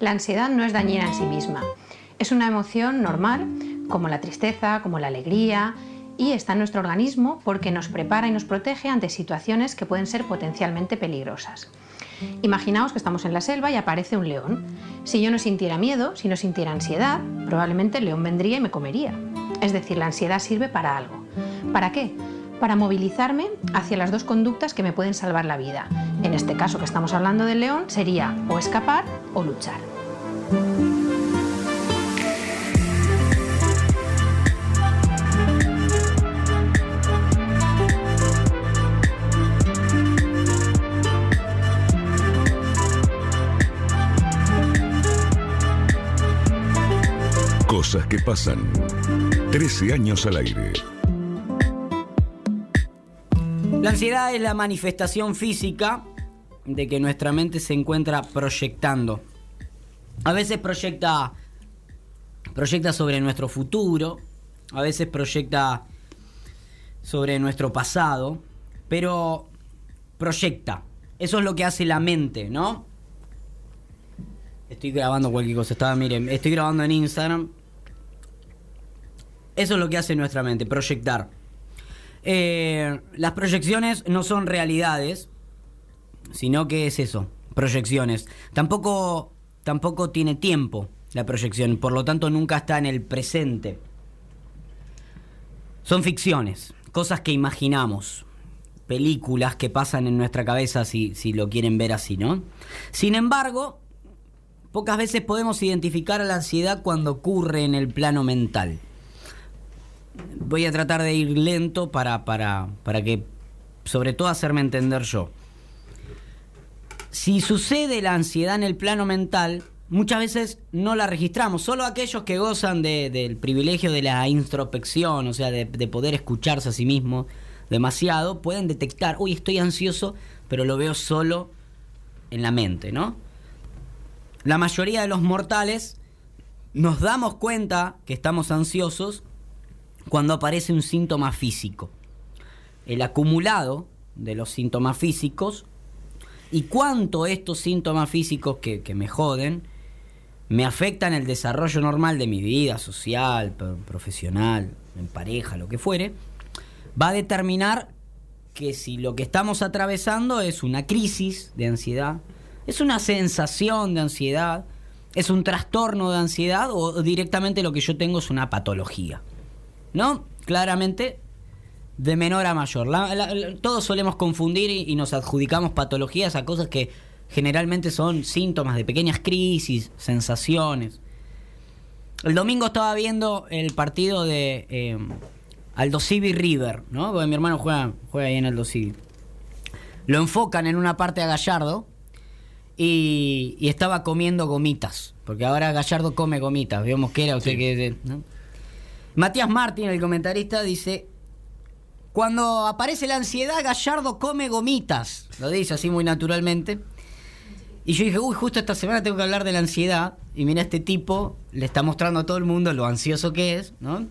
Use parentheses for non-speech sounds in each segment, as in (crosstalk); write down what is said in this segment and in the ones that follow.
La ansiedad no es dañina en sí misma. Es una emoción normal, como la tristeza, como la alegría, y está en nuestro organismo porque nos prepara y nos protege ante situaciones que pueden ser potencialmente peligrosas. Imaginaos que estamos en la selva y aparece un león. Si yo no sintiera miedo, si no sintiera ansiedad, probablemente el león vendría y me comería. Es decir, la ansiedad sirve para algo. ¿Para qué? Para movilizarme hacia las dos conductas que me pueden salvar la vida. En este caso que estamos hablando del león sería o escapar o luchar. Cosas que pasan. 13 años al aire. La ansiedad es la manifestación física de que nuestra mente se encuentra proyectando. A veces proyecta proyecta sobre nuestro futuro, a veces proyecta sobre nuestro pasado, pero proyecta. Eso es lo que hace la mente, ¿no? Estoy grabando cualquier cosa, estaba, miren, estoy grabando en Instagram. Eso es lo que hace nuestra mente, proyectar. Eh, las proyecciones no son realidades, sino que es eso, proyecciones. Tampoco, tampoco tiene tiempo la proyección, por lo tanto nunca está en el presente. Son ficciones, cosas que imaginamos, películas que pasan en nuestra cabeza si, si lo quieren ver así, ¿no? Sin embargo, pocas veces podemos identificar a la ansiedad cuando ocurre en el plano mental. Voy a tratar de ir lento para, para, para que, sobre todo, hacerme entender yo. Si sucede la ansiedad en el plano mental, muchas veces no la registramos. Solo aquellos que gozan de- del privilegio de la introspección, o sea, de, de poder escucharse a sí mismo demasiado, pueden detectar, uy, estoy ansioso, pero lo veo solo en la mente, ¿no? La mayoría de los mortales nos damos cuenta que estamos ansiosos cuando aparece un síntoma físico. El acumulado de los síntomas físicos y cuánto estos síntomas físicos que, me joden me afectan el desarrollo normal de mi vida social, pro- profesional, en pareja, lo que fuere, va a determinar que si lo que estamos atravesando es una crisis de ansiedad, es una sensación de ansiedad, es un trastorno de ansiedad o directamente lo que yo tengo es una patología. ¿No? Claramente de menor a mayor. La- la- la- todos solemos confundir y, y nos adjudicamos patologías a cosas que generalmente son síntomas de pequeñas crisis, sensaciones. El domingo estaba viendo el partido de eh, Aldo Civi River, ¿no? Porque mi hermano juega, juega ahí en Aldo Civi. Lo enfocan en una parte a Gallardo y, y estaba comiendo gomitas. Porque ahora Gallardo come gomitas. Veo Mosquera, usted que... ¿no? Matías Martín, el comentarista, dice... Cuando aparece la ansiedad, Gallardo come gomitas. Lo dice así muy naturalmente. Y yo dije, uy, justo esta semana tengo que hablar de la ansiedad. Y mira, este tipo le está mostrando a todo el mundo lo ansioso que es, ¿no?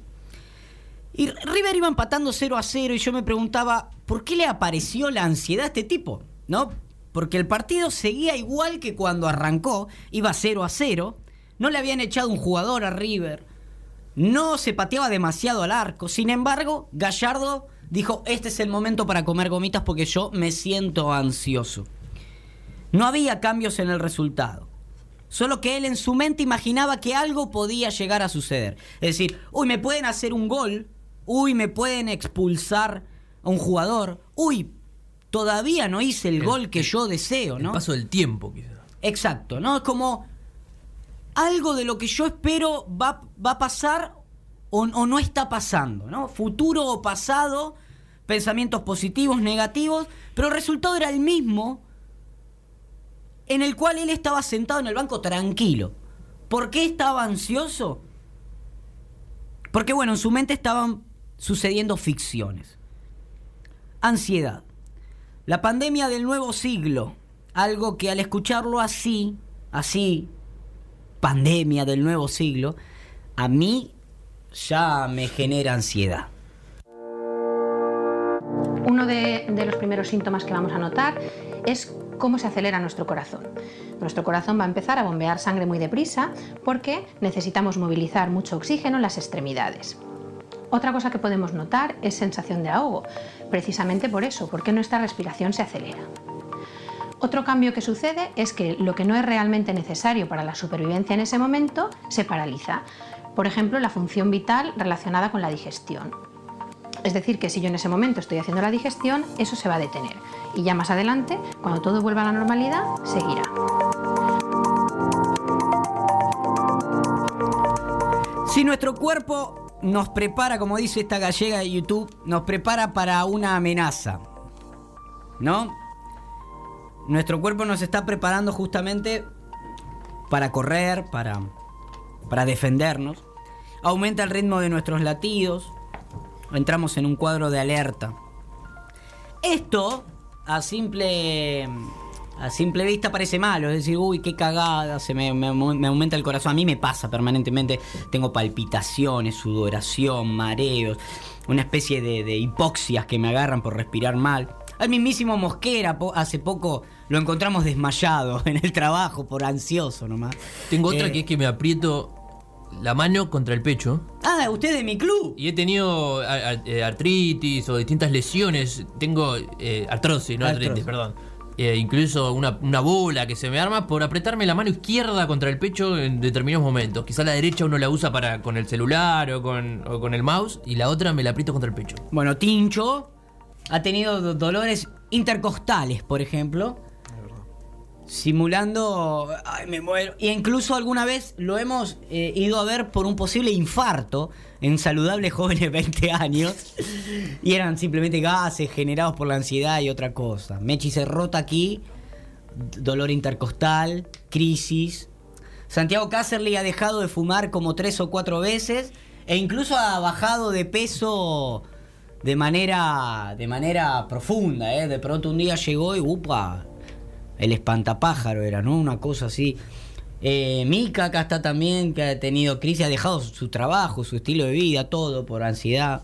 Y River iba empatando 0 a 0 y yo me preguntaba, ¿por qué le apareció la ansiedad a este tipo? ¿No? Porque el partido seguía igual que cuando arrancó, iba 0 a 0, no le habían echado un jugador a River, no se pateaba demasiado al arco, sin embargo, Gallardo dijo, este es el momento para comer gomitas porque yo me siento ansioso. No había cambios en el resultado. Solo que él en su mente imaginaba que algo podía llegar a suceder. Es decir, uy, me pueden hacer un gol, uy, me pueden expulsar a un jugador, uy, todavía no hice el, El- gol que yo deseo, El ¿no? paso del tiempo, quizás. Exacto, ¿no? Es como algo de lo que yo espero va, va a pasar o, no está pasando, ¿no? Futuro o pasado, pensamientos positivos, negativos, pero el resultado era el mismo en el cual él estaba sentado en el banco tranquilo. ¿Por qué estaba ansioso? Porque bueno, en su mente estaban sucediendo ficciones. Ansiedad. La pandemia del nuevo siglo. Algo que al escucharlo así, así, pandemia del nuevo siglo, a mí ya me genera ansiedad. Uno de, los primeros síntomas que vamos a notar es ¿Cómo se acelera nuestro corazón? Nuestro corazón va a empezar a bombear sangre muy deprisa porque necesitamos movilizar mucho oxígeno en las extremidades. Otra cosa que podemos notar es sensación de ahogo, precisamente por eso, porque nuestra respiración se acelera. Otro cambio que sucede es que lo que no es realmente necesario para la supervivencia en ese momento se paraliza. Por ejemplo, la función vital relacionada con la digestión. Es decir, que si yo en ese momento estoy haciendo la digestión, eso se va a detener. Y ya más adelante, cuando todo vuelva a la normalidad, seguirá. Si nuestro cuerpo nos prepara, como dice esta gallega de YouTube, nos prepara para una amenaza, ¿no? nuestro cuerpo nos está preparando justamente para correr, para, para defendernos. Aumenta el ritmo de nuestros latidos. Entramos en un cuadro de alerta. Esto, a simple, a simple vista, parece malo. Es decir, uy, qué cagada, se me, aumenta el corazón. A mí me pasa permanentemente. Tengo palpitaciones, sudoración, mareos, una especie de, de hipoxias que me agarran por respirar mal. Al mismísimo Mosquera hace poco lo encontramos desmayado (laughs) en el trabajo por ansioso nomás. Tengo otra eh, que es que me aprieto la mano contra el pecho. Ah, usted de mi club. Y he tenido eh, artritis o distintas lesiones. Tengo eh, artrosis, no artritis, perdón. incluso una, bola que se me arma por apretarme la mano izquierda contra el pecho en determinados momentos. Quizá la derecha uno la usa para con el celular o con, o con el mouse y la otra me la aprieto contra el pecho. Bueno, Tincho ha tenido dolores intercostales, por ejemplo. Simulando, ay, me muero. Y incluso alguna vez lo hemos eh, ido a ver por un posible infarto en saludables (laughs) jóvenes de 20 años. y eran simplemente gases generados por la ansiedad y otra cosa. Mechi se rota aquí, dolor intercostal, crisis. Santiago Cácerly ha dejado de fumar como tres o cuatro veces e incluso ha bajado de peso de manera, de manera profunda. ¿eh? De pronto un día llegó y ¡upa! El espantapájaro era, ¿no? Una cosa así. Eh, Mika acá está también, que ha tenido crisis, ha dejado su trabajo, su estilo de vida, todo por ansiedad.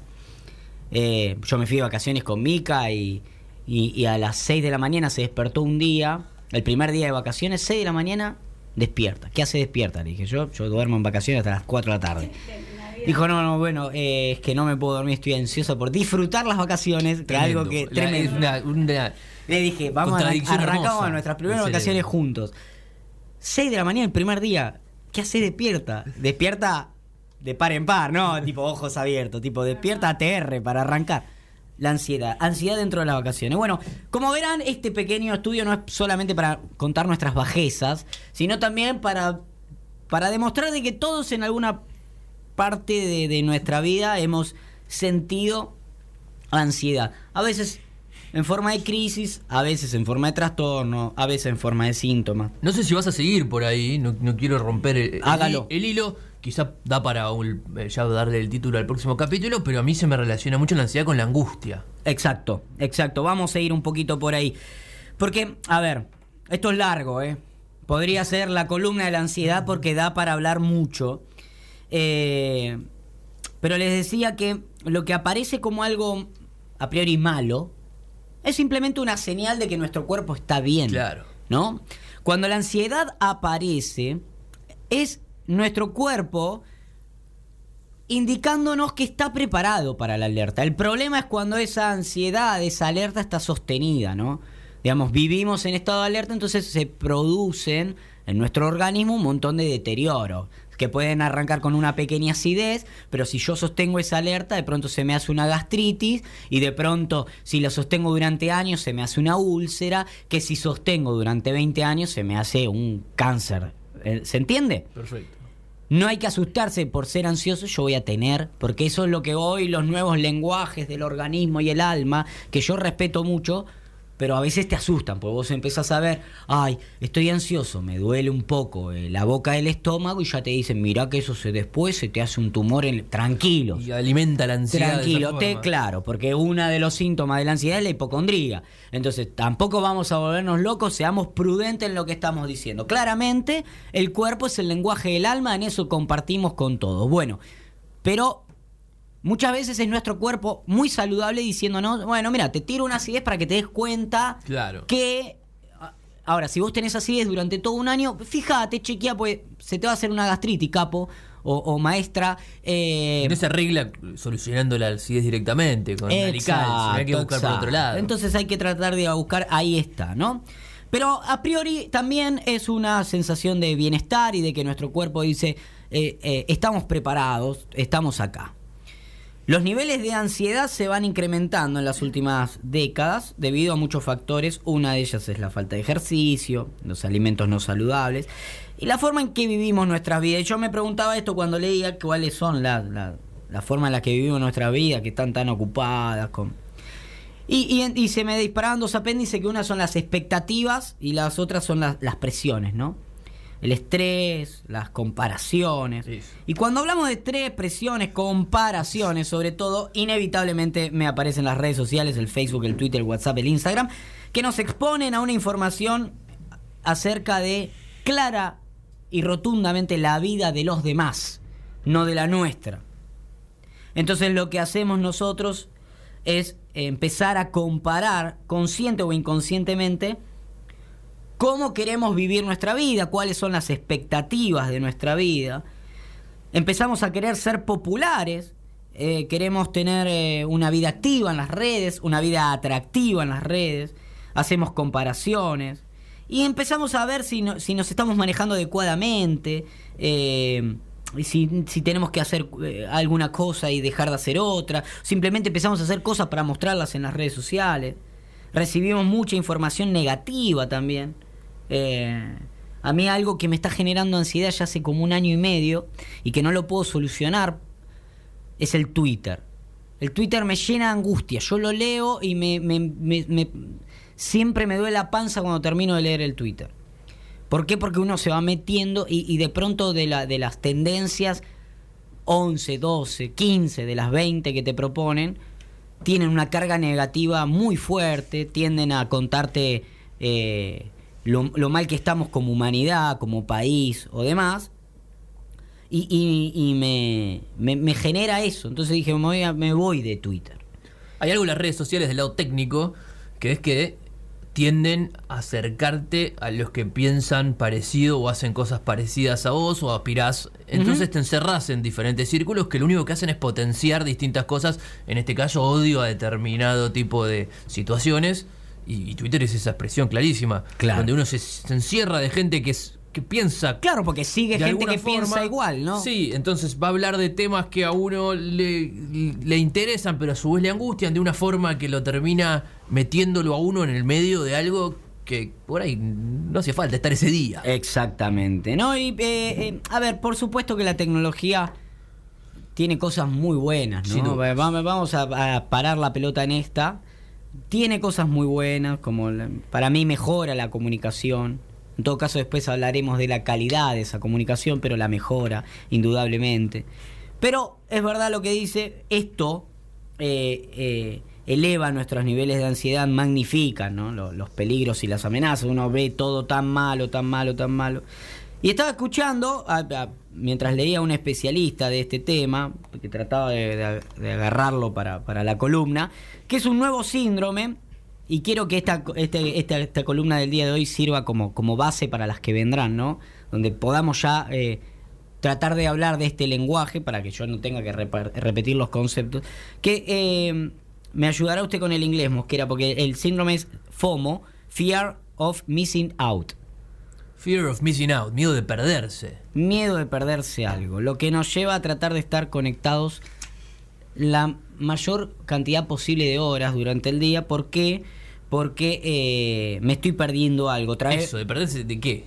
Eh, yo me fui de vacaciones con Mika y, y, a las 6 de la mañana se despertó un día, el primer día de vacaciones, 6 de la mañana, despierta. ¿Qué hace despierta? Le dije yo, yo duermo en vacaciones hasta las 4 de la tarde. Dijo, no, no, bueno, eh, es que no me puedo dormir, estoy ansioso por disfrutar las vacaciones, que algo que tremendo. Le dije, vamos a arrancamos nuestras primeras vacaciones juntos. 6 de la mañana el primer día. ¿Qué hace despierta? Despierta de par en par, ¿no? (laughs) tipo ojos abiertos, tipo despierta ATR para arrancar. La ansiedad, ansiedad dentro de las vacaciones. Bueno, como verán, este pequeño estudio no es solamente para contar nuestras bajezas, sino también para, para demostrar de que todos en alguna parte de, nuestra vida hemos sentido ansiedad. A veces en forma de crisis, a veces en forma de trastorno, a veces en forma de síntomas. No sé si vas a seguir por ahí, no, quiero romper el, el, hilo. Quizá da para eh, ya darle el título al próximo capítulo, pero a mí se me relaciona mucho la ansiedad con la angustia. Exacto, exacto. Vamos a ir un poquito por ahí. Porque, a ver, esto es largo, ¿eh? Podría ser la columna de la ansiedad porque da para hablar mucho. Eh, pero les decía que lo que aparece como algo a priori malo es simplemente una señal de que nuestro cuerpo está bien. Claro. ¿No? Cuando la ansiedad aparece, es nuestro cuerpo indicándonos que está preparado para la alerta. El problema es cuando esa ansiedad, esa alerta está sostenida, ¿no? Digamos, vivimos en estado de alerta, entonces se producen en nuestro organismo un montón de deterioro que pueden arrancar con una pequeña acidez, pero si yo sostengo esa alerta, de pronto se me hace una gastritis y de pronto si la sostengo durante años se me hace una úlcera, que si sostengo durante 20 años se me hace un cáncer. Eh, ¿Se entiende? Perfecto. No hay que asustarse por ser ansioso, yo voy a tener, porque eso es lo que hoy los nuevos lenguajes del organismo y el alma, que yo respeto mucho, pero a veces te asustan, porque vos empezás a ver, ay, estoy ansioso, me duele un poco eh, la boca del estómago y ya te dicen, mira que eso se después se te hace un tumor en... tranquilo. Y alimenta la ansiedad. Tranquilo, te, claro, porque uno de los síntomas de la ansiedad es la hipocondría. Entonces, tampoco vamos a volvernos locos, seamos prudentes en lo que estamos diciendo. Claramente, el cuerpo es el lenguaje del alma, en eso compartimos con todos. Bueno, pero Muchas veces es nuestro cuerpo muy saludable diciéndonos, bueno, mira, te tiro una acidez para que te des cuenta claro. que Ahora, si vos tenés acidez durante todo un año, fíjate, chequea, pues se te va a hacer una gastritis, capo o, o maestra. Eh, no se arregla solucionando la acidez directamente con alical, hay que buscar por otro lado. Entonces hay que tratar de buscar, ahí está, ¿no? Pero a priori también es una sensación de bienestar y de que nuestro cuerpo dice, eh, eh, estamos preparados, estamos acá. Los niveles de ansiedad se van incrementando en las últimas décadas debido a muchos factores. Una de ellas es la falta de ejercicio, los alimentos no saludables y la forma en que vivimos nuestras vidas. Yo me preguntaba esto cuando leía cuáles son las la, forma en la que vivimos nuestra vida, que están tan ocupadas con... Y, y, se me disparaban dos apéndices que una son las expectativas y las otras son las, las presiones, ¿no? El estrés, las comparaciones. Y cuando hablamos de estrés, presiones, comparaciones, sobre todo, inevitablemente me aparecen las redes sociales, el Facebook, el Twitter, el WhatsApp, el Instagram, que nos exponen a una información acerca de clara y rotundamente la vida de los demás, no de la nuestra. Entonces lo que hacemos nosotros es empezar a comparar, consciente o inconscientemente, cómo queremos vivir nuestra vida, cuáles son las expectativas de nuestra vida. Empezamos a querer ser populares, eh, queremos tener eh, una vida activa en las redes, una vida atractiva en las redes, hacemos comparaciones y empezamos a ver si, nos estamos manejando adecuadamente, eh, si, tenemos que hacer alguna cosa y dejar de hacer otra, simplemente empezamos a hacer cosas para mostrarlas en las redes sociales. Recibimos mucha información negativa también. Eh, a mí algo que me está generando ansiedad ya hace como un año y medio y que no lo puedo solucionar es el Twitter. El Twitter me llena de angustia. Yo lo leo y me, siempre me duele la panza cuando termino de leer el Twitter. ¿Por qué? Porque uno se va metiendo y, de pronto de, la, de las tendencias 11, 12, 15 de las 20 que te proponen, tienen una carga negativa muy fuerte, tienden a contarte eh, lo, mal que estamos como humanidad, como país o demás. Y, me, me, genera eso. Entonces dije, me voy, me voy de Twitter. Hay algo en las redes sociales del lado técnico que es que tienden a acercarte a los que piensan parecido o hacen cosas parecidas a vos o aspirás. Entonces te encerrás en diferentes círculos que lo único que hacen es potenciar distintas cosas, en este caso odio a determinado tipo de situaciones y, Twitter es esa expresión clarísima, donde uno se, encierra de gente que es que piensa. Claro, porque sigue gente que piensa igual, ¿no? Sí, entonces va a hablar de temas que a uno le, le, interesan, pero a su vez le angustian de una forma que lo termina metiéndolo a uno en el medio de algo que por ahí no hace falta estar ese día. Exactamente, ¿no? Y, eh, eh, a ver, por supuesto que la tecnología tiene cosas muy buenas, ¿no? Vamos a parar la pelota en esta tiene cosas muy buenas, como para mí mejora la comunicación. En todo caso, después hablaremos de la calidad de esa comunicación, pero la mejora, indudablemente. Pero es verdad lo que dice, esto eh, eh, eleva nuestros niveles de ansiedad, magnifica ¿no? los, peligros y las amenazas. Uno ve todo tan malo, tan malo, tan malo. Y estaba escuchando, mientras leía a un especialista de este tema, que trataba de, agarrarlo para, para, la columna, que es un nuevo síndrome, y quiero que esta, este, esta, esta, columna del día de hoy sirva como, como base para las que vendrán, ¿no? Donde podamos ya eh, tratar de hablar de este lenguaje, para que yo no tenga que repetir los conceptos, que eh, me ayudará usted con el inglés, Mosquera, porque el síndrome es FOMO, Fear of Missing Out. Fear of missing out, miedo de perderse. Miedo de perderse algo, lo que nos lleva a tratar de estar conectados la mayor cantidad posible de horas durante el día. ¿Por qué? Porque eh, me estoy perdiendo algo. Trae... ¿Eso? ¿De perderse de qué?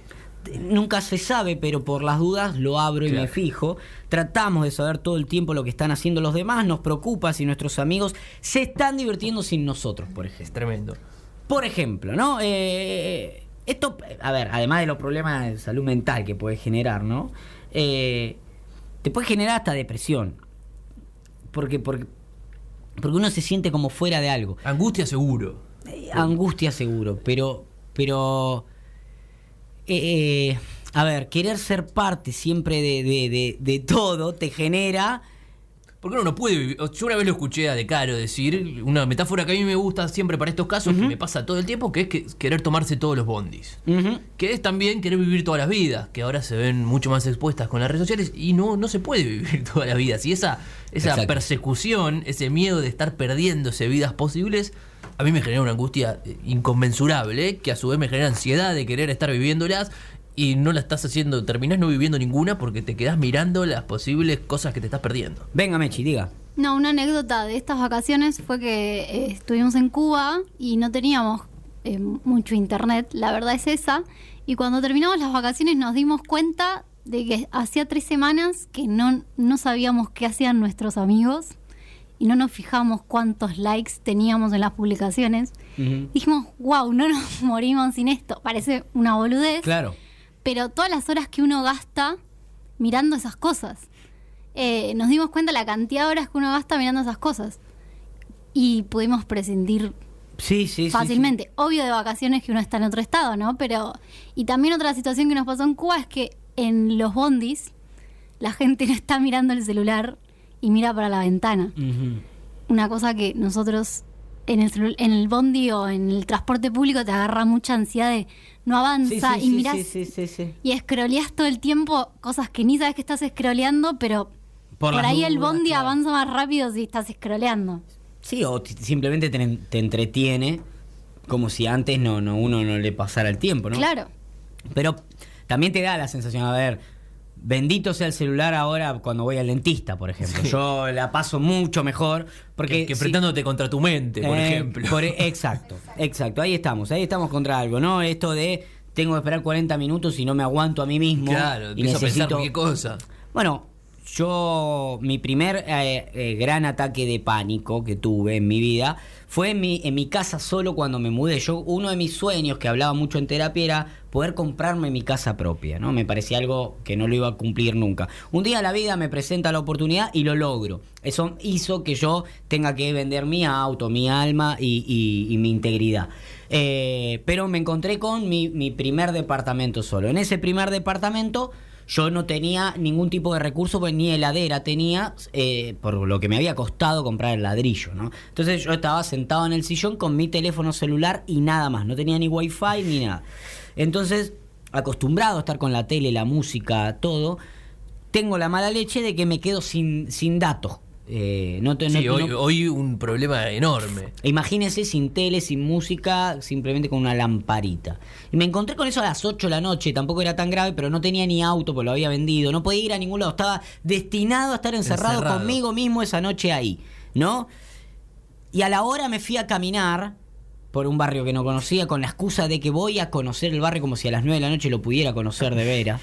Nunca se sabe, pero por las dudas lo abro y me fijo. Tratamos de saber todo el tiempo lo que están haciendo los demás. Nos preocupa si nuestros amigos se están divirtiendo sin nosotros, por ejemplo. Es tremendo. Por ejemplo, ¿no? Eh, esto, a ver, además de los problemas de salud mental que puede generar, ¿no? Eh, te puede generar hasta depresión. Porque, porque, porque uno se siente como fuera de algo. Angustia seguro. Eh, angustia seguro, pero. pero eh, a ver, querer ser parte siempre de, de, de, todo te genera Porque uno no puede vivir. Yo una vez lo escuché a De Caro decir, una metáfora que a mí me gusta siempre para estos casos, que me pasa todo el tiempo, que es que querer tomarse todos los bondis. Que es también querer vivir todas las vidas, que ahora se ven mucho más expuestas con las redes sociales y no, no se puede (laughs) vivir toda la vida. Si esa, esa Exacto. persecución, ese miedo de estar perdiéndose vidas posibles, a mí me genera una angustia eh, inconmensurable, que a su vez me genera ansiedad de querer estar viviéndolas y no la estás haciendo, terminás no viviendo ninguna porque te quedás mirando las posibles cosas que te estás perdiendo. Venga, Mechi, diga. No, una anécdota de estas vacaciones fue que eh, estuvimos en Cuba y no teníamos eh, mucho internet, la verdad es esa. Y cuando terminamos las vacaciones nos dimos cuenta de que hacía tres semanas que no, no sabíamos qué hacían nuestros amigos y no nos fijamos cuántos likes teníamos en las publicaciones. Dijimos, wow, no nos (laughs) morimos sin esto. Parece una boludez Claro. Pero todas las horas que uno gasta mirando esas cosas. Eh, nos dimos cuenta la cantidad de horas que uno gasta mirando esas cosas. Y pudimos prescindir Sí, sí, sí, fácilmente. Obvio de vacaciones que uno está en otro estado, ¿no? Pero. Y también otra situación que nos pasó en Cuba es que en los bondis la gente (laughs) no está mirando el celular y mira para la ventana. Una cosa que nosotros en el, en el bondi o en el transporte público te agarra mucha ansiedad de no avanza Sí, sí, y mirás sí, sí, sí, sí. y escroleás todo el tiempo cosas que ni sabes que estás scrolleando, pero Por ahí el bondi claro. avanza más rápido si estás scrolleando. Sí, o simplemente te, te entretiene como si antes no, no uno no le pasara el tiempo, ¿no? Claro. Pero también te da la sensación, a ver, bendito sea el celular ahora cuando voy al dentista, por ejemplo. Yo la paso mucho mejor porque... que, que si- apretándote contra tu mente, por Eh, ejemplo. por- exacto, (laughs) exacto. Ahí estamos, ahí estamos contra algo, ¿no? Esto de tengo que esperar 40 minutos y no me aguanto a mí mismo. claro, y a pensar necesito... qué cosa. Bueno, yo, mi primer eh, eh, gran ataque de pánico que tuve en mi vida fue en mi, en mi casa solo cuando me mudé. Yo, uno de mis sueños que hablaba mucho en terapia era poder comprarme mi casa propia, ¿no? Me parecía algo que no lo iba a cumplir nunca. Un día la vida me presenta la oportunidad y lo logro. Eso hizo que yo tenga que vender mi auto, mi alma y, mi integridad. Eh, pero me encontré con mi, mi primer departamento solo. En ese primer departamento yo no tenía ningún tipo de recurso, pues ni heladera tenía, eh, por lo que me había costado comprar el ladrillo, ¿no? Entonces yo estaba sentado en el sillón con mi teléfono celular y nada más, no tenía ni wifi ni nada. Entonces, acostumbrado a estar con la tele, la música, todo, tengo la mala leche de que me quedo sin, sin datos. Eh, no te- Sí, no- hoy, no- hoy un problema enorme. Imagínense sin tele, sin música, simplemente con una lamparita. Y me encontré con eso a las 8 de la noche, tampoco era tan grave, pero no tenía ni auto porque lo había vendido, no podía ir a ningún lado, estaba destinado a estar encerrado, Encerrado. conmigo mismo esa noche ahí, ¿no? Y a la hora me fui a caminar por un barrio que no conocía con la excusa de que voy a conocer el barrio como si a las 9 de la noche lo pudiera conocer de veras.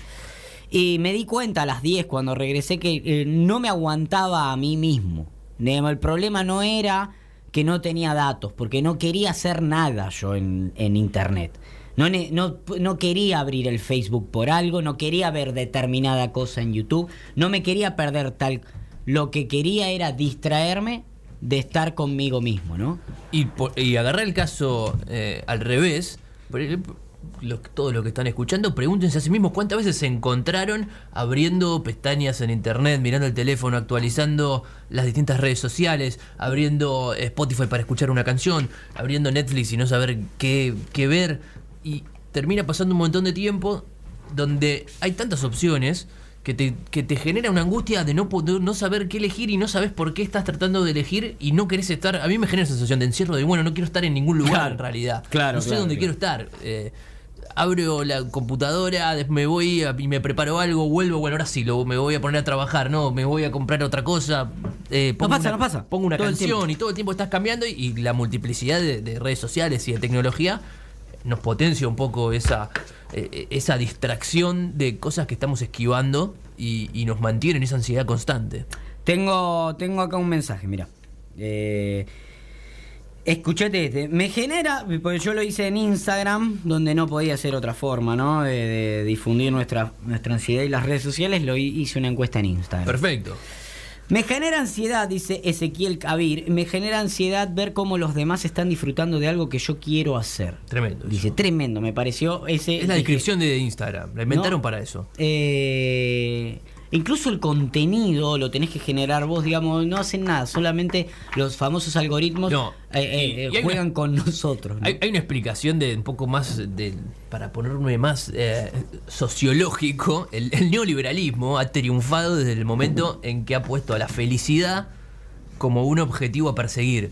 Y me di cuenta a las 10 cuando regresé que eh, no me aguantaba a mí mismo. El problema no era que no tenía datos, porque no quería hacer nada yo en, en internet. No, no, no quería abrir el Facebook por algo, no quería ver determinada cosa en YouTube, no me quería perder tal. Lo que quería era distraerme de estar conmigo mismo, ¿no? Y, agarrar el caso eh, al revés, los- todos los que están escuchando, pregúntense a sí mismos cuántas veces se encontraron abriendo pestañas en internet, mirando el teléfono, actualizando las distintas redes sociales, abriendo Spotify para escuchar una canción, abriendo Netflix y no saber qué, qué ver. Y termina pasando un montón de tiempo donde hay tantas opciones que te, que te genera una angustia de no, poder- no saber qué elegir y no sabes por qué estás tratando de elegir y no querés estar. A mí me genera esa sensación de encierro de, bueno, no quiero estar en ningún lugar Claro. en realidad. Claro, no sé claro, dónde claro. quiero estar. Eh, abro la computadora, me voy a- y me preparo algo, vuelvo, bueno, ahora sí, lo, me voy a poner a trabajar, no, me voy a comprar otra cosa. eh, pongo pasa, una, no pasa. Pongo una Todo canción y todo el tiempo estás cambiando y, y la multiplicidad de, de redes sociales y de tecnología nos potencia un poco esa, eh, esa distracción de cosas que estamos esquivando y, y nos mantiene en esa ansiedad constante. Tengo, tengo acá un mensaje, mira. Eh, escuchate este. Me genera, porque yo lo hice en Instagram, donde no podía ser otra forma, ¿no? De, de difundir nuestra, nuestra ansiedad y las redes sociales, lo hi- hice una encuesta en Instagram. Perfecto. Me genera ansiedad, dice Ezequiel Kabir, me genera ansiedad ver cómo los demás están disfrutando de algo que yo quiero hacer. Tremendo. Dice, eso. tremendo, me pareció ese... Es la dije, descripción de Instagram. La inventaron No. para eso. Eh, incluso el contenido lo tenés que generar vos, digamos, no hacen nada, solamente los famosos algoritmos No, eh, eh, y- y hay juegan una- con nosotros. ¿no? Hay, hay una explicación de un poco más, de, para ponerme más eh, sociológico, el, el neoliberalismo ha triunfado desde el momento en que ha puesto a la felicidad como un objetivo a perseguir.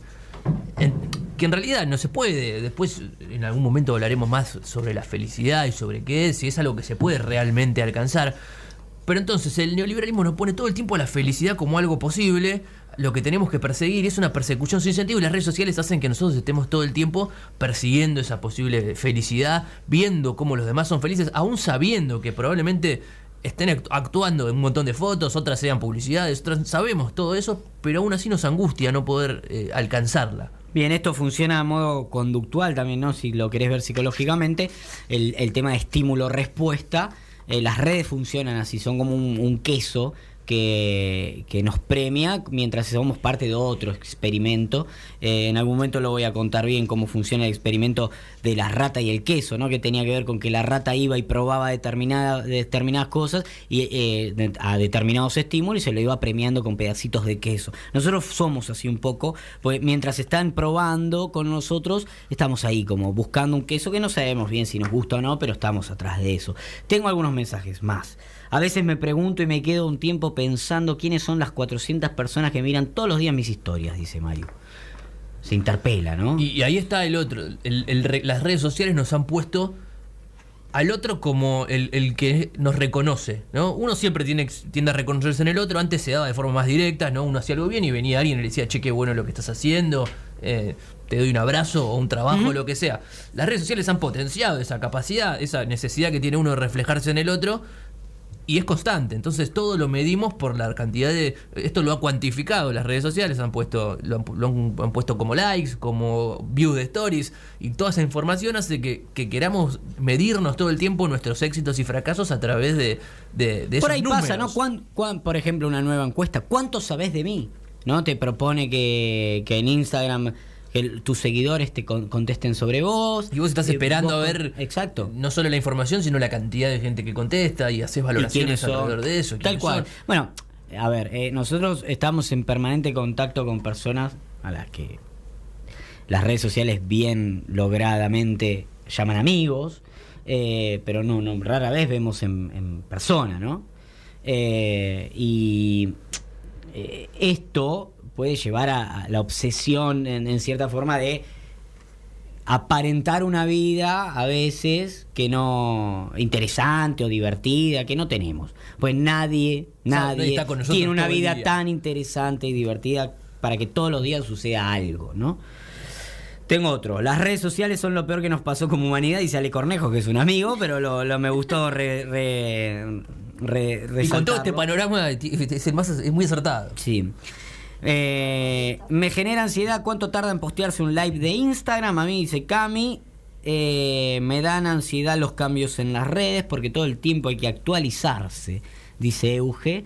En- que en realidad no se puede, después en algún momento hablaremos más sobre la felicidad y sobre qué es, si es algo que se puede realmente alcanzar. Pero entonces el neoliberalismo nos pone todo el tiempo a la felicidad como algo posible, lo que tenemos que perseguir es una persecución sin sentido y las redes sociales hacen que nosotros estemos todo el tiempo persiguiendo esa posible felicidad, viendo cómo los demás son felices, aún sabiendo que probablemente estén act- actuando en un montón de fotos, otras sean publicidades, otras- sabemos todo eso, pero aún así nos angustia no poder eh, alcanzarla. Bien, esto funciona a modo conductual también, ¿no? Si lo querés ver psicológicamente, el, el tema de estímulo-respuesta, eh, las redes funcionan así, son como un, un queso que, nos premia mientras somos parte de otro experimento. Eh, en algún momento lo voy a contar bien cómo funciona el experimento de la rata y el queso, ¿no? Que tenía que ver con que la rata iba y probaba determinada, determinadas cosas y eh, a determinados estímulos y se lo iba premiando con pedacitos de queso. Nosotros somos así un poco, pues mientras están probando con nosotros, estamos ahí como buscando un queso que no sabemos bien si nos gusta o no, pero estamos atrás de eso. Tengo algunos mensajes más. A veces me pregunto y me quedo un tiempo pensando quiénes son las 400 personas que miran todos los días mis historias, dice Mario. Se interpela, ¿no? Y, y ahí está el otro. El- el re- las redes sociales nos han puesto al otro como el, el que nos reconoce, ¿no? Uno siempre tiene, tiende a reconocerse en el otro, antes se daba de forma más directa, ¿no? Uno hacía algo bien y venía alguien y le decía, che, qué bueno lo que estás haciendo, eh, te doy un abrazo o un trabajo, lo que sea. Las redes sociales han potenciado esa capacidad, esa necesidad que tiene uno de reflejarse en el otro, y es constante. Entonces todo lo medimos por la cantidad de. Esto lo ha cuantificado las redes sociales, han puesto, lo han, lo han- han puesto como likes, como views de stories, y toda esa información hace que, que queramos medirnos todo el tiempo nuestros éxitos y fracasos a través de, de, de Por esos ahí pasa, ¿no? ¿Cuán- cuán- por ejemplo, una nueva encuesta. ¿Cuánto sabés de mí? ¿No? Te propone que, que en Instagram que tus seguidores te con- contesten sobre vos. Y vos estás Eh, esperando vos- a ver Exacto. no solo la información, sino la cantidad de gente que contesta y haces ¿Y valoraciones son? alrededor de eso. Tal cual. son. Bueno, a ver, eh, nosotros estamos en permanente contacto con personas a las que las redes sociales bien logradamente llaman amigos, eh, pero no, no, rara vez vemos en, en persona, ¿no? Eh, y esto puede llevar a, a la obsesión en, en cierta forma de aparentar una vida a veces que no interesante o divertida que no tenemos. Pues nadie Nadie tiene una vida tan interesante y divertida para que todos los días suceda algo no tengo otro. Las redes sociales son lo peor que nos pasó como humanidad y sale Cornejo que es un amigo pero lo, lo me gustó re, re- re- Y con todo este panorama es, el más, es muy acertado. Sí. Eh, me genera ansiedad cuánto tarda en postearse un live de Instagram. A mí dice Cami. Eh, me dan ansiedad los cambios en las redes porque todo el tiempo hay que actualizarse, dice Euge,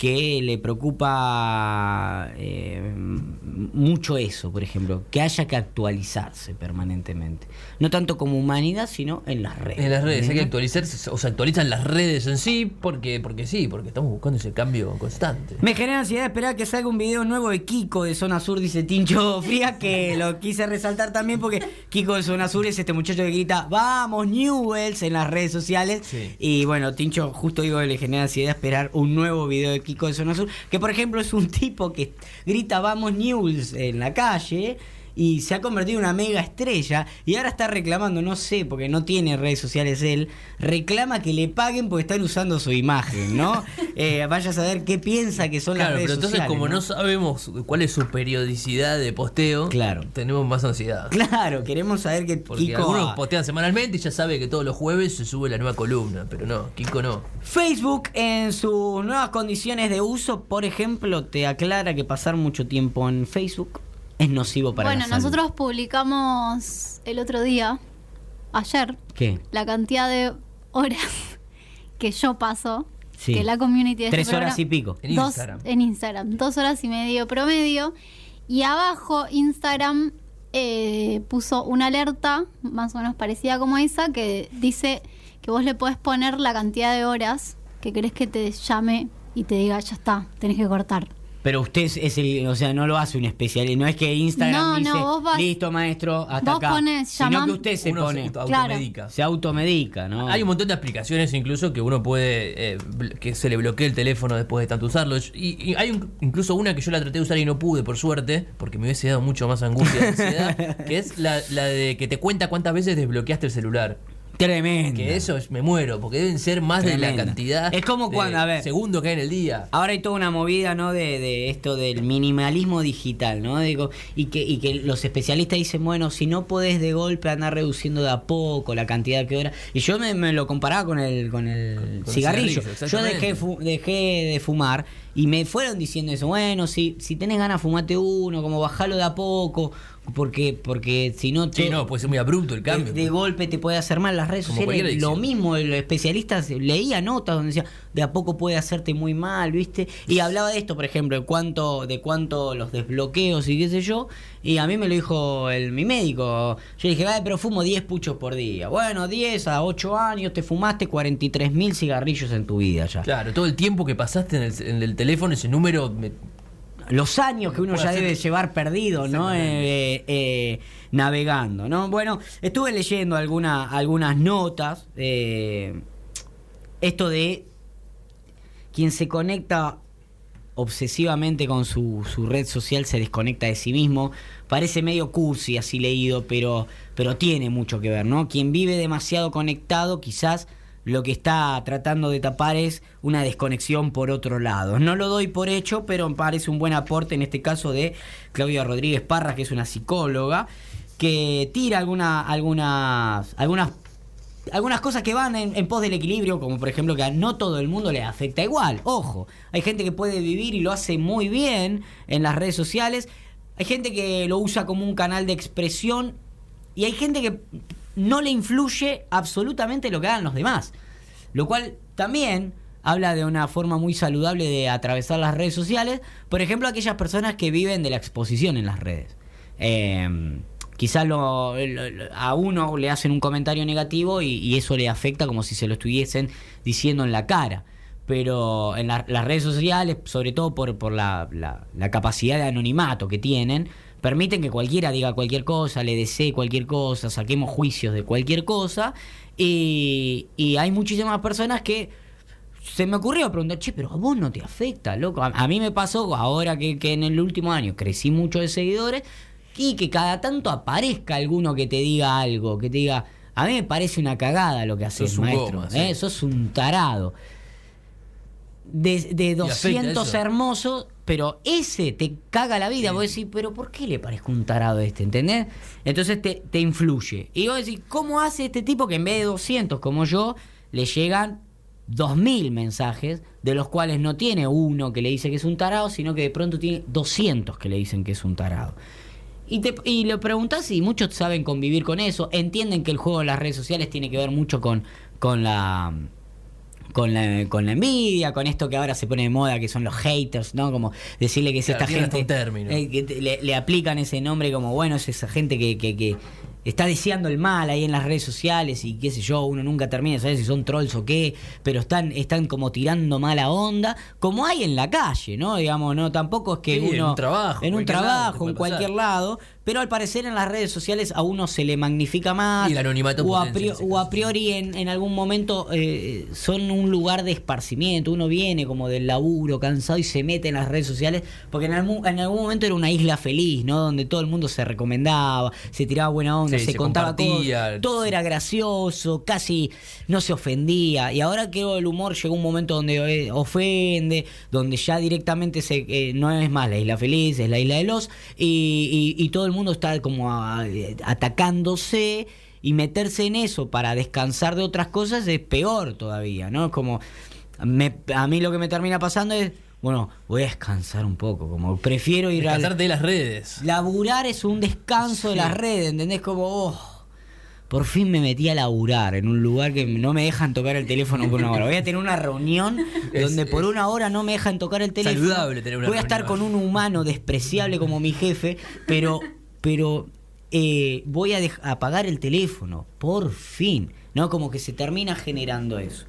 que le preocupa eh, mucho eso, por ejemplo, que haya que actualizarse permanentemente. No tanto como humanidad, sino en las redes. En las redes hay que ¿no? actualizarse, o se actualizan las redes en sí, porque, porque sí, porque estamos buscando ese cambio constante. Me genera ansiedad esperar que salga un video nuevo de Kiko de Zona Sur, dice Tincho Fría, que lo quise resaltar también porque Kiko de Zona Sur es este muchacho que grita, vamos Newells en las redes sociales. Sí. Y bueno, Tincho justo digo que le genera ansiedad esperar un nuevo video de Kiko que por ejemplo es un (laughs) tipo que grita, vamos Newells en la calle. Y se ha convertido en una mega estrella. Y ahora está reclamando, no sé, porque no tiene redes sociales él. Reclama que le paguen porque están usando su imagen, ¿no? (laughs) Eh, vaya a saber qué piensa que son Claro, las redes pero entonces sociales. como no ¿no? sabemos cuál es su periodicidad de posteo, Claro. tenemos más ansiedad. Claro, queremos saber que Porque Kiko. algunos postean semanalmente y ya sabe que todos los jueves se sube la nueva columna, pero no, Kiko no. Facebook en sus nuevas condiciones de uso, por ejemplo, te aclara que pasar mucho tiempo en Facebook es nocivo para bueno, la salud. nosotros publicamos el otro día, ayer, ¿Qué? la cantidad de horas que yo paso, Sí. que la community de Tres este horas y pico. En dos, Instagram. En Instagram, dos horas y medio promedio. Y abajo Instagram eh, puso una alerta, más o menos parecida como esa, que dice que vos le podés poner la cantidad de horas que querés que te llame y te diga, ya está, tenés que cortar. Pero usted es- el, o sea, no lo hace un especialista, no es que Instagram No, dice, no, vos vas- listo maestro, hasta vos acá, pones, sino llamam- que usted se Uno pone, se Claro. automedica. se automedica, ¿no? Hay un montón de aplicaciones incluso que uno puede, eh, que se le bloquee el teléfono después de tanto usarlo. Y, y hay un- incluso una que yo la traté de usar y no pude, por suerte, porque me hubiese dado mucho más angustia y ansiedad, (laughs) que es la, la de que te cuenta cuántas veces desbloqueaste el celular. Tremendo. Que eso es, me muero, porque deben ser más de la cantidad Es como cuando, a ver. segundos que hay en el día. Ahora hay toda una movida, ¿no? De, de esto del minimalismo digital, ¿no? Digo, y, que, y que los especialistas dicen, bueno, si no podés de golpe andar reduciendo de a poco la cantidad que hora. Y yo me, me lo comparaba con el, con el Con cigarrillo. cigarrillo, Yo dejé, fu- dejé de fumar y me fueron diciendo eso, bueno, si, si tenés ganas, fumate uno, como bajalo de a poco, porque, porque si no Sí, te- no, puede ser muy abrupto el cambio. de, de golpe te puede hacer mal las redes Como sociales. Lo mismo, el especialista se- leía notas donde decía, de a poco puede hacerte muy mal, ¿viste? Y hablaba de esto, por ejemplo, de cuánto, de cuánto los desbloqueos y qué sé yo. Y a mí me lo dijo el, mi médico. Yo dije, ay, pero fumo 10 puchos por día. Bueno, 10 a 8 años te fumaste 43 mil cigarrillos en tu vida ya. Claro, todo el tiempo que pasaste en el, en el teléfono, ese número. me- los años que uno ya debe llevar perdido, ¿no? Exactamente. Eh, eh, navegando, ¿no? Bueno, estuve leyendo alguna, algunas notas. eh, esto de quien se conecta obsesivamente con su, su red social se desconecta de sí mismo. Parece medio cursi así leído, pero, pero tiene mucho que ver, ¿no? Quien vive demasiado conectado quizás lo que está tratando de tapar es una desconexión por otro lado. No lo doy por hecho, pero me parece un buen aporte en este caso de Claudia Rodríguez Parra, que es una psicóloga, que tira alguna, algunas, algunas algunas cosas que van en, en pos del equilibrio, como por ejemplo que a no todo el mundo le afecta igual. Ojo, hay gente que puede vivir y lo hace muy bien en las redes sociales. Hay gente que lo usa como un canal de expresión y hay gente que no le influye absolutamente lo que hagan los demás. Lo cual también habla de una forma muy saludable de atravesar las redes sociales. Por ejemplo, aquellas personas que viven de la exposición en las redes. Eh, quizás lo, a uno le hacen un comentario negativo y, eso le afecta como si se lo estuviesen diciendo en la cara. Pero en la- las redes sociales, sobre todo por, la- la capacidad de anonimato que tienen, permiten que cualquiera diga cualquier cosa, le desee cualquier cosa, saquemos juicios de cualquier cosa. Y, y hay muchísimas personas que se me ocurrió preguntar, che, pero a vos no te afecta, loco. A, a mí me pasó ahora que, que en el último año crecí mucho de seguidores y que cada tanto aparezca alguno que te diga algo, que te diga, a mí me parece una cagada lo que haces, maestro. goma, sí. ¿eh? Sos un tarado. De, de afecta 200 eso. hermosos, pero ese te caga la vida. Sí. Vos decís, pero ¿por qué le parezco un tarado este? ¿Entendés? Entonces te, te influye. Y vos decís, ¿cómo hace este tipo que en vez de 200 como yo, le llegan 2000 mensajes, de los cuales no tiene uno que le dice que es un tarado, sino que de pronto tiene 200 que le dicen que es un tarado? Y, te, y le preguntás y muchos saben convivir con eso, entienden que el juego de las redes sociales tiene que ver mucho con, con la con la, con la envidia, con esto que ahora se pone de moda, que son los haters, ¿no? Como decirle que es Claro, esta gente. término. eh, que te- le, le aplican ese nombre como, bueno, es esa gente que, que, que está deseando el mal ahí en las redes sociales y qué sé yo, uno nunca termina de saber si son trolls o qué, pero están, están como tirando mala onda, como hay en la calle, ¿no? Digamos, no, tampoco es que Sí, en uno. un trabajo, En un trabajo, en cualquier lado, pero al parecer en las redes sociales a uno se le magnifica más. Y el anonimato o a, o priori en, en algún momento eh, son un lugar de esparcimiento. Uno viene como del laburo, cansado y se mete en las redes sociales, porque en algún, en algún momento era una isla feliz, ¿no? Donde todo el mundo se recomendaba, se tiraba buena onda, Sí, se, se contaba cosas, todo era gracioso, casi no se ofendía. Y ahora que el humor llegó un momento donde eh, ofende, donde ya directamente se, eh, no es más la isla feliz, es la isla de los, y, y- y todo el mundo está como a- eh, atacándose. Y meterse en eso para descansar de otras cosas es peor todavía, ¿no? Es como. me- a mí lo que me termina pasando es. Bueno, voy a descansar un poco. Como prefiero ir a. Descansarte de las redes. Laburar es un descanso de las redes, ¿entendés? Como, oh, por fin me metí a laburar en un lugar que no me dejan tocar el teléfono por una hora. Voy a tener una reunión (laughs) donde por una hora no me dejan tocar el teléfono. saludable tener una Voy a estar con un humano despreciable como mi jefe, pero, pero eh, voy a apagar el teléfono, por fin. ¿no? Como que se termina generando eso.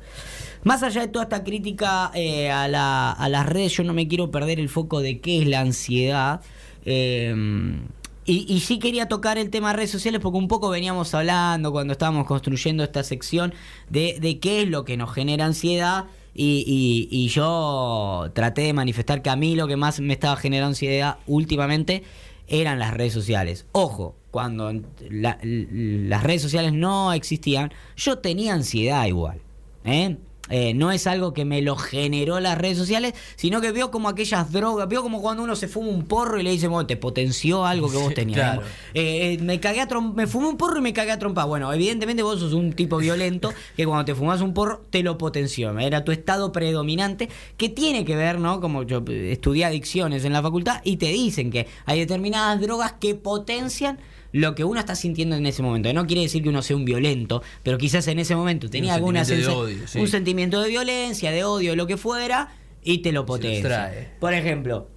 Más allá de toda esta crítica eh, a, la- a las redes, yo no me quiero perder el foco de qué es la ansiedad. Eh, y, sí quería tocar el tema de redes sociales porque un poco veníamos hablando cuando estábamos construyendo esta sección de, qué es lo que nos genera ansiedad. Y- y yo traté de manifestar que a mí lo que más me estaba generando ansiedad últimamente eran las redes sociales. Ojo, cuando las redes sociales no existían, yo tenía ansiedad igual. ¿eh? Eh, no es algo que me lo generó las redes sociales, sino que veo como aquellas drogas, veo como cuando uno se fuma un porro y le dice, bueno, te potenció algo que vos tenías. claro. Eh, eh, me cagué a me fumé un porro y me cagué a trompa. Bueno, evidentemente vos sos un tipo violento (laughs) que cuando te fumas un porro te lo potenció. Era tu estado predominante que tiene que ver, ¿no? Como yo estudié adicciones en la facultad y te dicen que hay determinadas drogas que potencian lo que uno está sintiendo en ese momento. No quiere decir que uno sea un violento, pero quizás en ese momento tenía un alguna sentimiento odio, sí. un sentimiento de violencia, de odio, lo que fuera, y te lo potencia. Por ejemplo,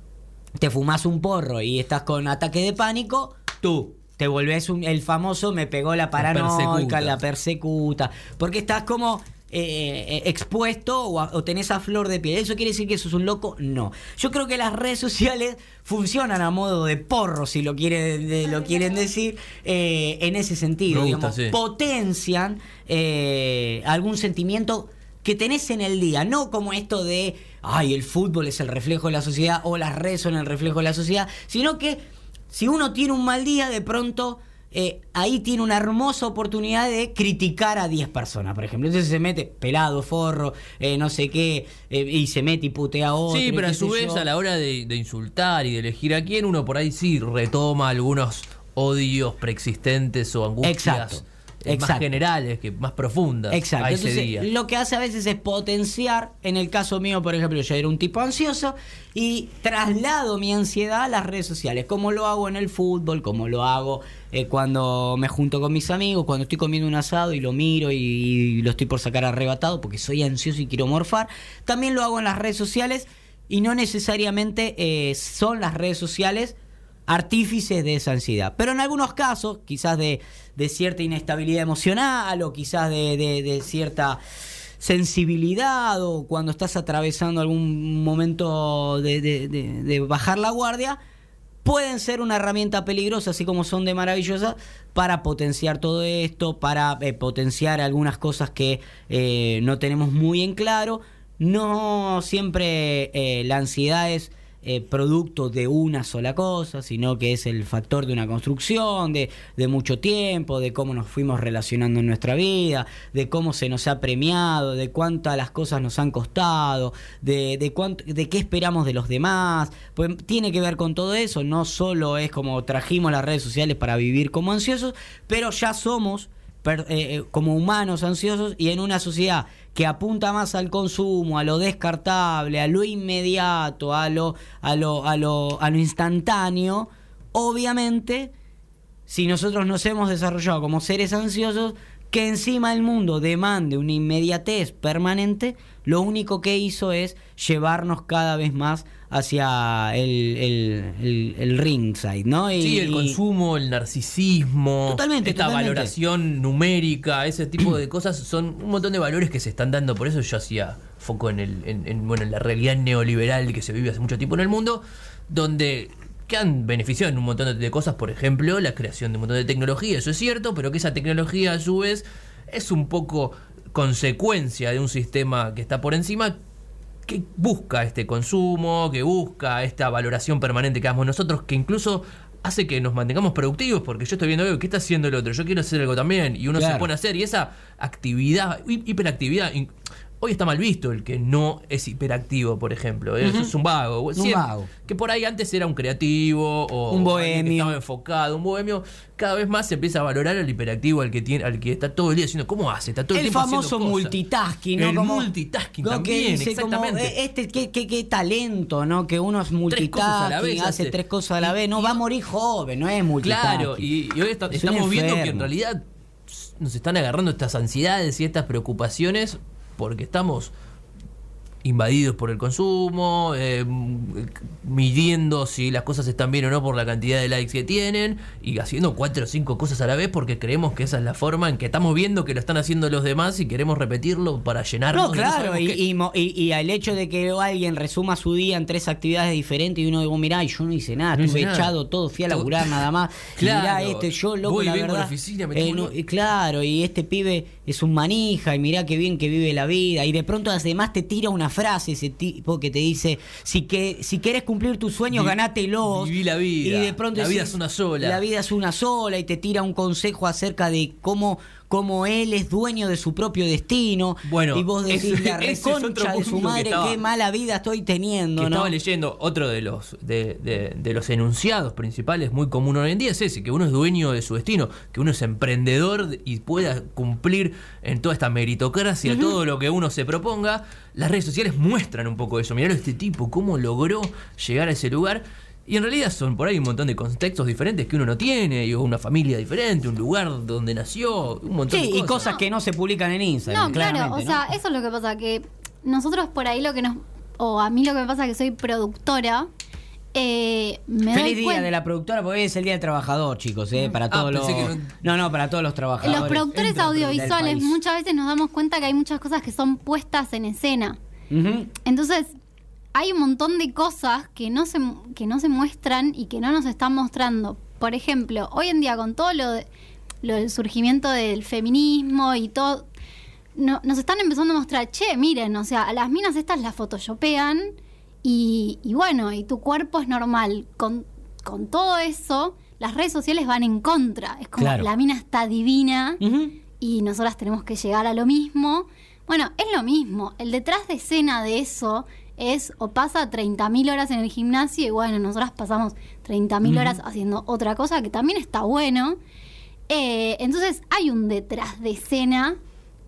te fumas un porro y estás con ataque de pánico, tú te volvés un- el famoso me pegó la paranoica, persecuta. la persecuta, porque estás como eh, eh, expuesto o, a- o tenés a flor de piel. ¿Eso quiere decir que sos un loco? No. Yo creo que las redes sociales funcionan a modo de porro, si lo, quiere, de- lo quieren decir, eh, en ese sentido. Gusta, digamos, sí. potencian eh, algún sentimiento que tenés en el día, no como esto de, ay, el fútbol es el reflejo de la sociedad o las redes son el reflejo de la sociedad, sino que si uno tiene un mal día, de pronto eh, ahí tiene una hermosa oportunidad de criticar a 10 personas, por ejemplo. Entonces se mete pelado, forro, eh, no sé qué, eh, y se mete y putea a otro. Sí, pero a su vez, yo. a la hora de, de insultar y de elegir a quién, uno por ahí sí retoma algunos odios preexistentes o angustias Exacto, más generales, que más profundas Exacto. a ese Entonces, día. lo que hace a veces es potenciar, en el caso mío, por ejemplo, yo era un tipo ansioso y traslado mi ansiedad a las redes sociales, como lo hago en el fútbol, como lo hago eh, cuando me junto con mis amigos, cuando estoy comiendo un asado y lo miro y, y lo estoy por sacar arrebatado porque soy ansioso y quiero morfar. También lo hago en las redes sociales y no necesariamente eh, son las redes sociales artífices de esa ansiedad. Pero en algunos casos, quizás de, cierta inestabilidad emocional o quizás de, cierta sensibilidad o cuando estás atravesando algún momento de bajar la guardia, pueden ser una herramienta peligrosa, así como son de maravillosa, para potenciar todo esto, para eh, potenciar algunas cosas que eh, no tenemos muy en claro. No siempre eh, la ansiedad es eh, producto de una sola cosa, sino que es el factor de una construcción, de, mucho tiempo, de cómo nos fuimos relacionando en nuestra vida, de cómo se nos ha premiado, de cuántas las cosas nos han costado, de, de, cuánto, de qué esperamos de los demás. Pues tiene que ver con todo eso, no solo es como trajimos las redes sociales para vivir como ansiosos, pero ya somos eh, eh, como humanos ansiosos y en una sociedad que apunta más al consumo, a lo descartable, a lo inmediato, a lo, a lo, a lo, a lo instantáneo, obviamente, si nosotros nos hemos desarrollado como seres ansiosos, que encima el mundo demande una inmediatez permanente, lo único que hizo es llevarnos cada vez más hacia el, el, el, el ringside, ¿no? Y- Sí, el consumo, el narcisismo, Totalmente, esta totalmente. valoración numérica, ese tipo de cosas son un montón de valores que se están dando. Por eso yo hacía foco en, el, en, en, bueno, en la realidad neoliberal que se vive hace mucho tiempo en el mundo, donde que han beneficiado en un montón de cosas, por ejemplo, la creación de un montón de tecnología, eso es cierto, pero que esa tecnología a su vez es un poco consecuencia de un sistema que está por encima que busca este consumo, que busca esta valoración permanente que damos nosotros, que incluso hace que nos mantengamos productivos, porque yo estoy viendo, "Oye, ¿qué está haciendo el otro? Yo quiero hacer algo también, y uno se pone a hacer, y esa actividad, hi- hiperactividad, hoy está mal visto el que no es hiperactivo, por ejemplo, eso es un vago, Un Siempre- vago. que por ahí antes era un creativo o Un que bohemio. estaba enfocado, un bohemio, cada vez más se empieza a valorar al hiperactivo, al que tiene, al que está todo el día haciendo, ¿cómo hace? Está todo el, el tiempo famoso multitasking, ¿no? El Como- multitasking que también, dice como, exactamente. eh, este, qué, qué- qué talento, ¿no? Que uno es cosas a la multitasking, vez hace hace. tres cosas a la vez. No, va a morir joven, no es multitasking. Claro, y, y hoy estamos viendo que en realidad nos están agarrando estas ansiedades y estas preocupaciones porque estamos invadidos por el consumo, eh, midiendo si las cosas están bien o no por la cantidad de likes que tienen y haciendo cuatro o cinco cosas a la vez porque creemos que esa es la forma en que estamos viendo que lo están haciendo los demás y queremos repetirlo para llenarnos. No, claro, y, y y- y al hecho de que alguien resuma su día en tres actividades diferentes y uno digo, mirá, yo no hice nada, No hice estuve nada. echado todo, fui a laburar (laughs) nada más. Y mirá Claro, este, yo loco, voy y la vengo a la verdad. oficina, me eh, no, claro, y este pibe es un manija, y mirá qué bien que vive la vida. Y de pronto además te tira una frase ese tipo que te dice, si que si querés cumplir tus sueños, Vi- ganátelos. viví la vida. Y de pronto La vida decís, es una sola. La vida es una sola y te tira un consejo acerca de cómo cómo él es dueño de su propio destino. Bueno, y vos decís, (laughs) ese- la reconcha de su madre, estaba- qué mala vida estoy teniendo, que ¿no? estaba leyendo otro de los de, de- de los enunciados principales muy común hoy en día es ese que uno es dueño de su destino que uno es emprendedor de- y pueda cumplir en toda esta meritocracia todo lo que uno se proponga las redes sociales muestran un poco eso mirá este tipo cómo logró llegar a ese lugar y en realidad son por ahí un montón de contextos diferentes que uno no tiene, y una familia diferente, un lugar donde nació, un montón Sí, de y cosas. cosas que no se publican en Instagram. No, claro, o ¿no? sea, eso es lo que pasa, que nosotros por ahí lo que nos, o a mí lo que me pasa que soy productora, eh, me Feliz doy día cuenta- de la productora, porque hoy es el día del trabajador, chicos, ¿eh? Para todos los. no... no, para todos los trabajadores. Los productores audiovisuales muchas veces nos damos cuenta que hay muchas cosas que son puestas en escena. Entonces, hay un montón de cosas que no se, que no se muestran y que no nos están mostrando. Por ejemplo, hoy en día con todo lo, de- lo del surgimiento del feminismo y todo, no- nos están empezando a mostrar, che, miren, o sea, a las minas estas las photoshopean y, y bueno, y tu cuerpo es normal. Con, con todo eso, las redes sociales van en contra. Es como, Claro. la mina está divina y nosotras tenemos que llegar a lo mismo. Bueno, es lo mismo. El detrás de escena de eso es o pasa 30.000 horas en el gimnasio y bueno, nosotras pasamos 30.000 horas haciendo otra cosa que también está bueno. Eh, entonces hay un detrás de escena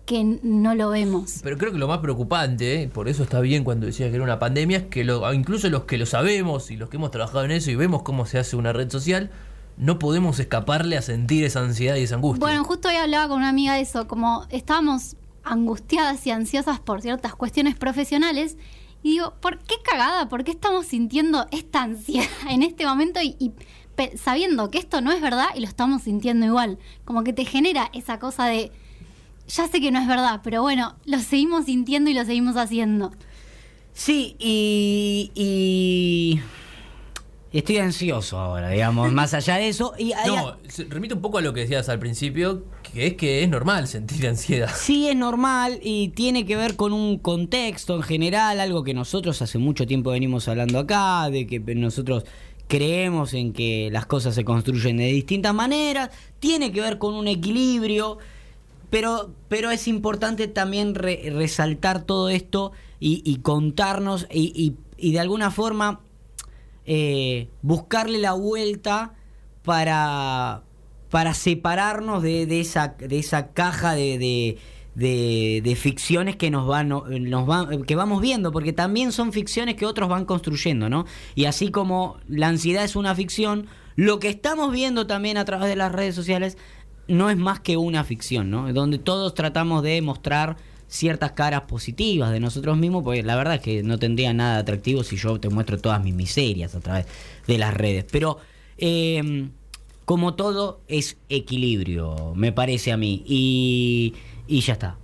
que no lo vemos. Pero creo que lo más preocupante, ¿eh? por eso está bien cuando decía que era una pandemia, es que lo- incluso los que lo sabemos y los que hemos trabajado en eso y vemos cómo se hace una red social, no podemos escaparle a sentir esa ansiedad y esa angustia. Bueno, justo hoy hablaba con una amiga de eso, como estábamos angustiadas y ansiosas por ciertas cuestiones profesionales. Y digo, ¿por qué cagada? ¿Por qué estamos sintiendo esta ansiedad (laughs) en este momento y, sabiendo que esto no es verdad y lo estamos sintiendo igual? Como que te genera esa cosa de, ya sé que no es verdad, pero bueno, lo seguimos sintiendo y lo seguimos haciendo. Sí, y estoy ansioso ahora, digamos, más allá de eso. Y hay- no, remite un poco a lo que decías al principio, que es que es normal sentir ansiedad. Sí, es normal y tiene que ver con un contexto en general, algo que nosotros hace mucho tiempo venimos hablando acá, de que nosotros creemos en que las cosas se construyen de distintas maneras, tiene que ver con un equilibrio, pero, pero es importante también re- resaltar todo esto y, y contarnos y, y- y de alguna forma eh, buscarle la vuelta para, para separarnos de, de esa, de esa caja de, de, de- ficciones que nos nos van, que vamos viendo, porque también son ficciones que otros van construyendo, ¿no? Y así como la ansiedad es una ficción, lo que estamos viendo también a través de las redes sociales no es más que una ficción, ¿no? Donde todos tratamos de mostrar ciertas caras positivas de nosotros mismos, porque la verdad es que no tendría nada atractivo si yo te muestro todas mis miserias a través de las redes. Pero eh, como todo es equilibrio, me parece a mí. Y, y ya está.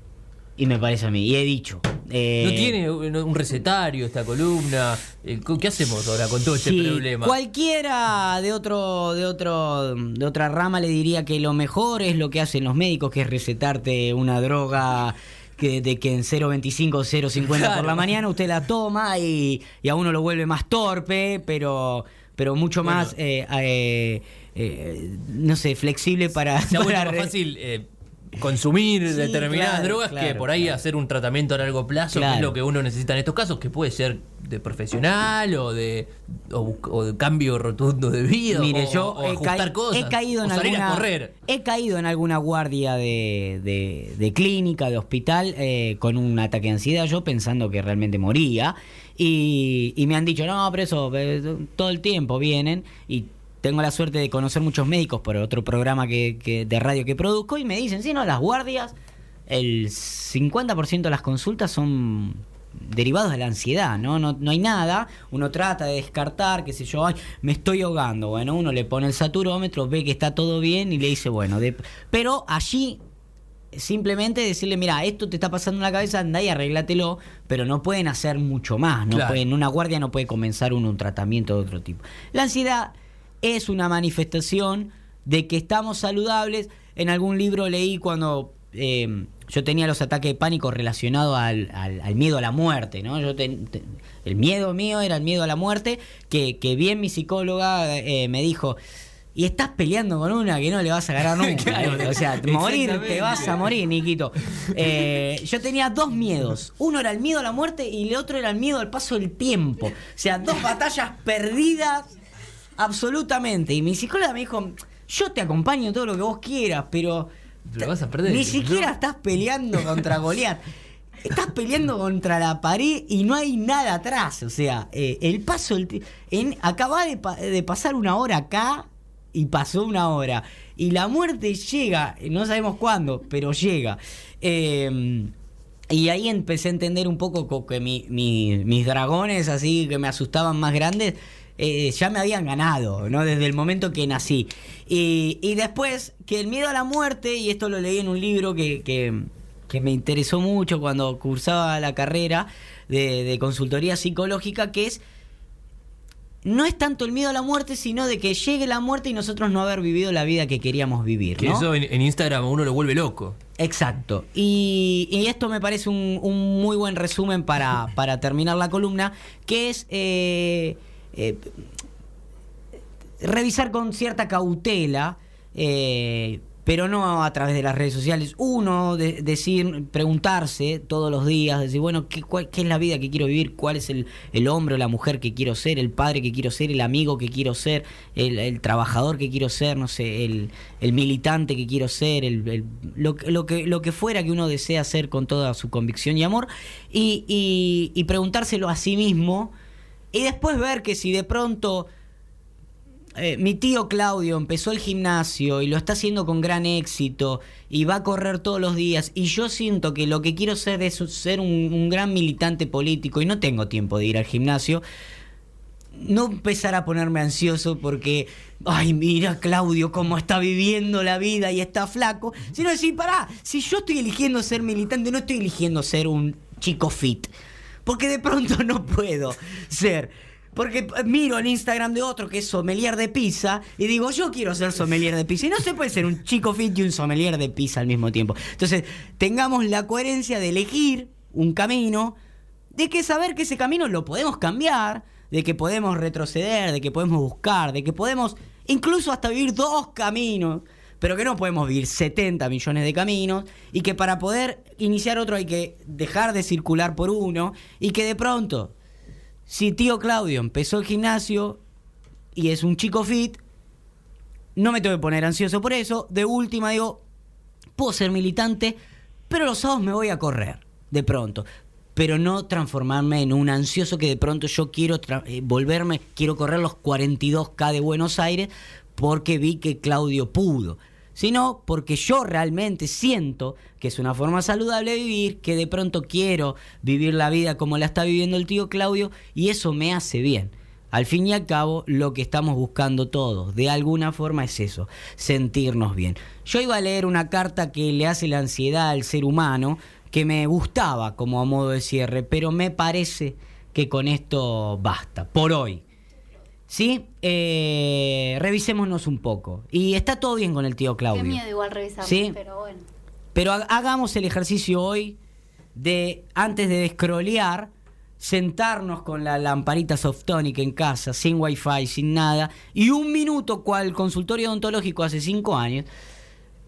Y me parece a mí. Y he dicho. eh, no tiene un recetario esta columna. Eh, ¿Qué hacemos ahora con todo este problema? Cualquiera de otro, de otro, de otra rama le diría que lo mejor es lo que hacen los médicos, que es recetarte una droga que, de que en 0.25 o 0.50 por Claro. la mañana usted la toma y, y a uno lo vuelve más torpe, pero, pero mucho Bueno. más, eh, eh, eh, no sé, flexible para... Se ha vuelto (laughs) para más fácil eh, consumir Sí, determinadas claro, drogas que por ahí claro. hacer un tratamiento a largo plazo, que es lo que uno necesita en estos casos, que puede ser de profesional o de, o, de cambio rotundo de vida Mire, o, yo o he, ca- cosas he caído o en salir alguna a correr. he caído en alguna guardia de, de- de clínica, de hospital, eh, con un ataque de ansiedad, yo pensando que realmente moría. Y, y me han dicho, no, pero eso, eh, todo el tiempo vienen. Y tengo la suerte de conocer muchos médicos por otro programa que, que- de radio que produzco. Y me dicen, sí, no, las guardias, el 50% de las consultas son derivados de la ansiedad, ¿no? ¿no? No hay nada, uno trata de descartar, qué sé yo, ay, me estoy ahogando, bueno, uno le pone el saturómetro, ve que está todo bien y le dice, bueno, de, pero allí simplemente decirle, mira, esto te está pasando en la cabeza, anda y arréglatelo, pero no pueden hacer mucho más, no Claro. pueden, una guardia no puede comenzar uno un tratamiento de otro tipo. La ansiedad es una manifestación de que estamos saludables. En algún libro leí cuando eh, yo tenía los ataques de pánico relacionados al, al- al miedo a la muerte, ¿no? Yo ten- el miedo mío era el miedo a la muerte, que, que bien mi psicóloga eh, me dijo, y estás peleando con una que no le vas a ganar (laughs) nunca. Claro, o sea, morir, te vas a morir, Niquito. Eh, yo tenía dos miedos. Uno era el miedo a la muerte y el otro era el miedo al paso del tiempo. O sea, dos batallas perdidas absolutamente. Y mi psicóloga me dijo, yo te acompaño en todo lo que vos quieras, pero... Pero vas a perder, Ni ¿no? siquiera estás peleando contra Goliat. Estás peleando contra la pared y no hay nada atrás. O sea, eh, el paso. ti- en, acaba de, pa- de pasar una hora acá y pasó una hora. Y la muerte llega, no sabemos cuándo, pero llega. Eh, y ahí empecé a entender un poco co- que mi- mi- mis dragones, así que me asustaban más grandes, eh, ya me habían ganado, ¿no? Desde el momento que nací. Y, y después, que el miedo a la muerte, y esto lo leí en un libro que, que- que me interesó mucho cuando cursaba la carrera de, de consultoría psicológica, que es no es tanto el miedo a la muerte, sino de que llegue la muerte y nosotros no haber vivido la vida que queríamos vivir. Que ¿no? eso en, en Instagram a uno lo vuelve loco. Exacto. Y, y esto me parece un, un muy buen resumen para, para terminar la columna, que es eh, eh, revisar con cierta cautela, eh, pero no a través de las redes sociales. Uno, de- decir, preguntarse todos los días, decir, bueno, ¿qué, cuál- es la vida que quiero vivir? ¿Cuál es el, el hombre o la mujer que quiero ser? ¿El padre que quiero ser? ¿El amigo que quiero ser? ¿El, trabajador que quiero ser? No sé, el, el militante que quiero ser? El, lo, que- lo, que, lo que fuera que uno desea ser con toda su convicción y amor. Y preguntárselo a sí mismo. Y después ver que si de pronto eh, mi tío Claudio empezó el gimnasio y lo está haciendo con gran éxito y va a correr todos los días y yo siento que lo que quiero ser es ser un, un gran militante político y no tengo tiempo de ir al gimnasio, no empezar a ponerme ansioso porque, ay, mira Claudio cómo está viviendo la vida y está flaco, sino decir, pará, si yo estoy eligiendo ser militante, no estoy eligiendo ser un chico fit, porque de pronto no puedo ser. Porque miro el Instagram de otro que es sommelier de pizza y digo, yo quiero ser sommelier de pizza. Y no se puede ser un chico fit y un sommelier de pizza al mismo tiempo. Entonces, tengamos la coherencia de elegir un camino, de que saber que ese camino lo podemos cambiar, de que podemos retroceder, de que podemos buscar, de que podemos incluso hasta vivir dos caminos, pero que no podemos vivir 70 millones de caminos y que para poder iniciar otro hay que dejar de circular por uno y que de pronto, si tío Claudio empezó el gimnasio y es un chico fit, no me tengo que poner ansioso por eso, de última digo, puedo ser militante, pero los sábados me voy a correr, de pronto. Pero no transformarme en un ansioso que de pronto yo quiero eh, volverme, quiero correr los 42K de Buenos Aires porque vi que Claudio pudo. Sino porque yo realmente siento que es una forma saludable de vivir, que de pronto quiero vivir la vida como la está viviendo el tío Claudio y eso me hace bien. Al fin y al cabo, lo que estamos buscando todos, de alguna forma, es eso, sentirnos bien. Yo iba a leer una carta que le hace la ansiedad al ser humano, que me gustaba como a modo de cierre, pero me parece que con esto basta, por hoy. ¿Sí? Eh, revisémonos un poco. Y está todo bien con el tío Claudio. Qué miedo igual revisarlo, Sí. pero bueno. Pero ha- hagamos el ejercicio hoy de, antes de scrollear, sentarnos con la lamparita Softonic en casa, sin wifi, sin nada, y un minuto, cual consultorio odontológico hace cinco años,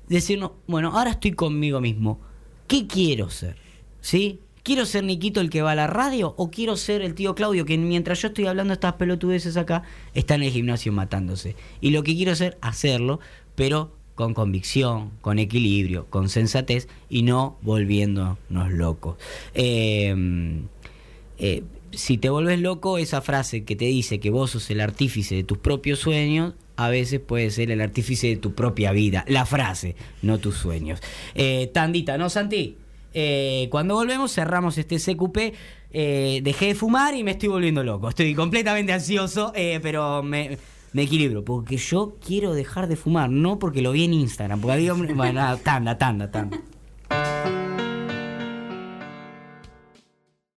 decirnos, bueno, ahora estoy conmigo mismo. ¿Qué quiero ser? ¿Sí? ¿Quiero ser Niquito el que va a la radio o quiero ser el tío Claudio que mientras yo estoy hablando estas pelotudeces acá está en el gimnasio matándose? Y lo que quiero hacer, hacerlo, pero con convicción, con equilibrio, con sensatez y no volviéndonos locos. Eh, eh, si te vuelves loco, esa frase que te dice que vos sos el artífice de tus propios sueños, a veces puede ser el artífice de tu propia vida. La frase, no tus sueños. Eh, tandita, ¿no, Santi? Eh, cuando volvemos cerramos este CQP. Eh, dejé de fumar y me estoy volviendo loco. Estoy completamente ansioso, eh, pero me, me equilibro. Porque yo quiero dejar de fumar, no porque lo vi en Instagram. Porque había... (laughs) Bueno, tanda, tanda, tanda.